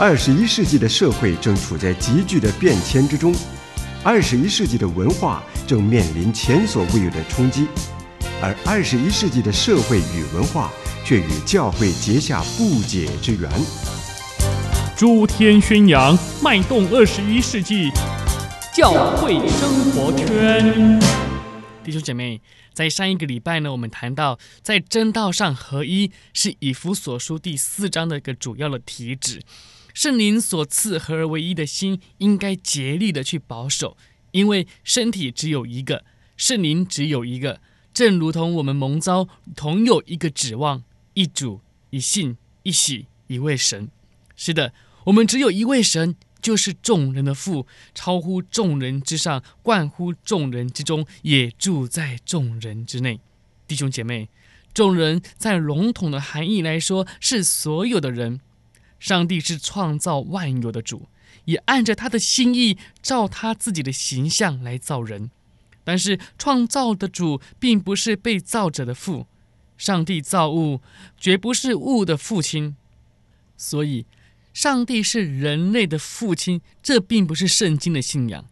二十一世纪的社会正处在急剧的变迁之中，二十一世纪的文化正面临前所未有的冲击，而二十一世纪的社会与文化却与教会结下不解之缘。诸天宣扬，脉动二十一世纪教会生活圈。弟兄姐妹，在上一个礼拜呢，我们谈到在真道上合一是以弗所书第四章的一个主要的题旨。圣灵所赐合而为一的心，应该竭力的去保守，因为身体只有一个，圣灵只有一个，正如同我们蒙召同有一个指望，一主、一信、一喜、一位神。是的，我们只有一位神，就是众人的父，超乎众人之上，贯乎众人之中，也住在众人之内。弟兄姐妹，众人在笼统的含义来说，是所有的人。上帝是创造万有的主，也按着他的心意，照他自己的形象来造人。但是创造的主并不是被造者的父，上帝造物绝不是物的父亲，所以上帝是人类的父亲，这并不是圣经的信仰。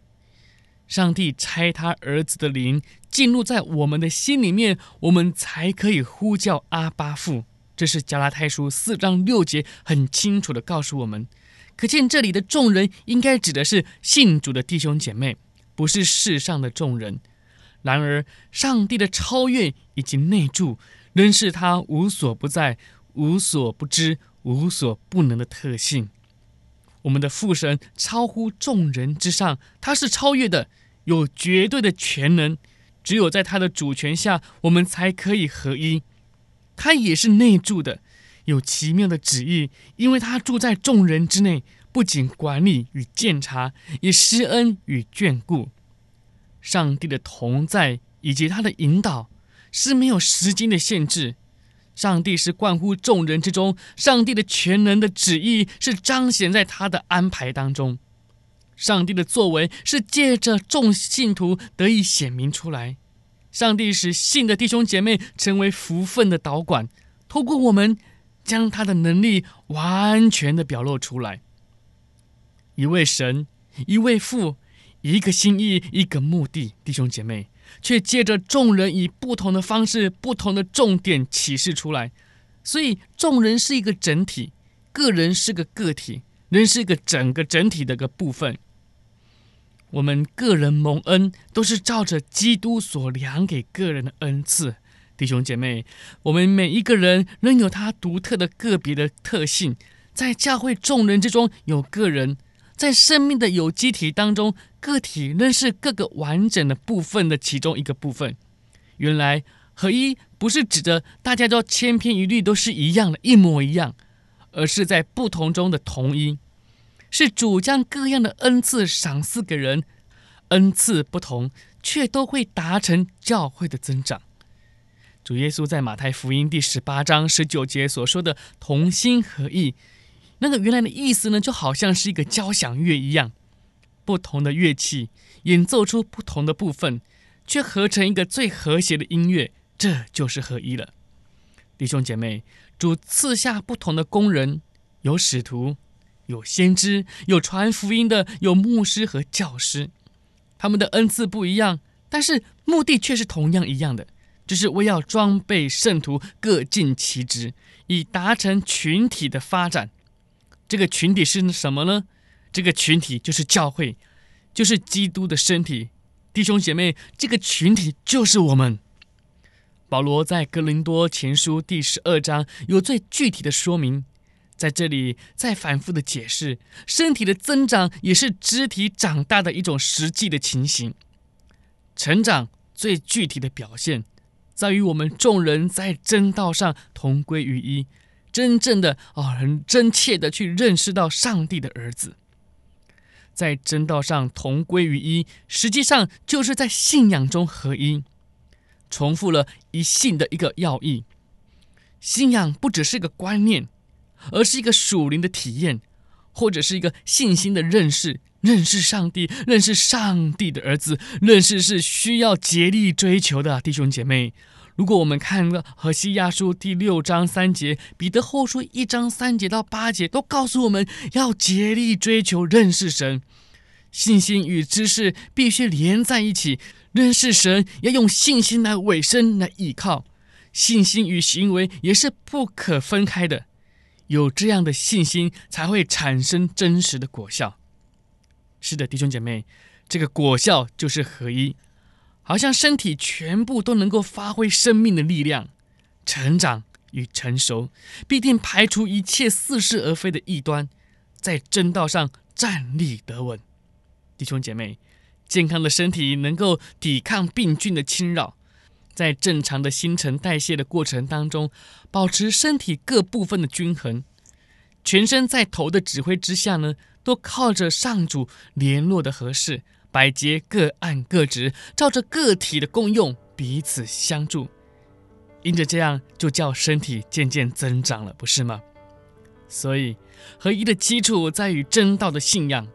上帝拆他儿子的灵进入在我们的心里面，我们才可以呼叫阿巴父。这是加拉太书四章六节很清楚地告诉我们，可见这里的众人应该指的是信主的弟兄姐妹，不是世上的众人。然而，上帝的超越以及内住，仍是他无所不在、无所不知、无所不能的特性。我们的父神超乎众人之上，他是超越的，有绝对的全能。只有在他的主权下，我们才可以合一。他也是内住的，有奇妙的旨意，因为他住在众人之内，不仅管理与鉴察，也施恩与眷顾。上帝的同在以及他的引导是没有时间的限制。上帝是关乎众人之中，上帝的全能的旨意是彰显在他的安排当中。上帝的作为是借着众信徒得以显明出来。上帝使信的弟兄姐妹成为福分的导管，透过我们将他的能力完全的表露出来。一位神，一位父，一个心意，一个目的，弟兄姐妹，却借着众人以不同的方式、不同的重点启示出来。所以，众人是一个整体，个人是个个体，人是一个整个整体的一个部分。我们个人蒙恩，都是照着基督所量给个人的恩赐，弟兄姐妹，我们每一个人仍有他独特的个别的特性，在教会众人之中有个人，在生命的有机体当中，个体仍是各个完整的部分的其中一个部分。原来合一不是指着大家都千篇一律都是一样的，一模一样，而是在不同中的同一。是主将各样的恩赐赏赐给人，恩赐不同，却都会达成教会的增长。主耶稣在马太福音第十八章十九节所说的“同心合意”，那个原来的意思呢，就好像是一个交响乐一样，不同的乐器演奏出不同的部分，却合成一个最和谐的音乐，这就是合一了。弟兄姐妹，主赐下不同的工人，有使徒。有先知，有传福音的，有牧师和教师，他们的恩赐不一样，但是目的却是同样一样的，就是为要装备圣徒，各尽其职，以达成群体的发展。这个群体是什么呢？这个群体就是教会，就是基督的身体。弟兄姐妹，这个群体就是我们。保罗在哥林多前书第十二章有最具体的说明。在这里再反复的解释，身体的增长也是肢体长大的一种实际的情形。成长最具体的表现，在于我们众人在真道上同归于一，真正的啊，很真切的去认识到上帝的儿子，在真道上同归于一，实际上就是在信仰中合一。重复了一信的一个要义，信仰不只是个观念。而是一个属灵的体验，或者是一个信心的认识，认识上帝，认识上帝的儿子，认识是需要竭力追求的弟兄姐妹。如果我们看了何西亚书第六章三节，彼得后书一章三节到八节，都告诉我们要竭力追求认识神。信心与知识必须连在一起，认识神要用信心来委身来依靠，信心与行为也是不可分开的。有这样的信心，才会产生真实的果效。是的，弟兄姐妹，这个果效就是合一，好像身体全部都能够发挥生命的力量，成长与成熟，必定排除一切似是而非的异端，在正道上站立得稳。弟兄姐妹，健康的身体能够抵抗病菌的侵扰，在正常的新陈代谢的过程当中，保持身体各部分的均衡，全身在头的指挥之下呢，都靠着上主联络的合适，百节各按各职，照着个体的功用彼此相助，因着这样就叫身体渐渐增长了，不是吗？所以合一的基础在于真道的信仰。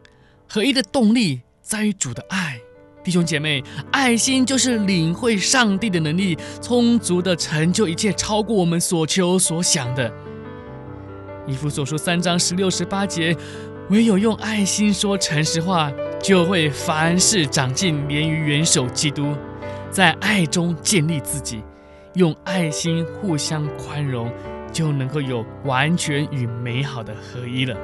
合一的动力在于主的爱，弟兄姐妹，爱心就是领会上帝的能力，充足的成就一切，超过我们所求所想的。以弗所书三章十六十八节，唯有用爱心说诚实话，就会凡事长进，连于元首基督，在爱中建立自己，用爱心互相宽容，就能够有完全与美好的合一了。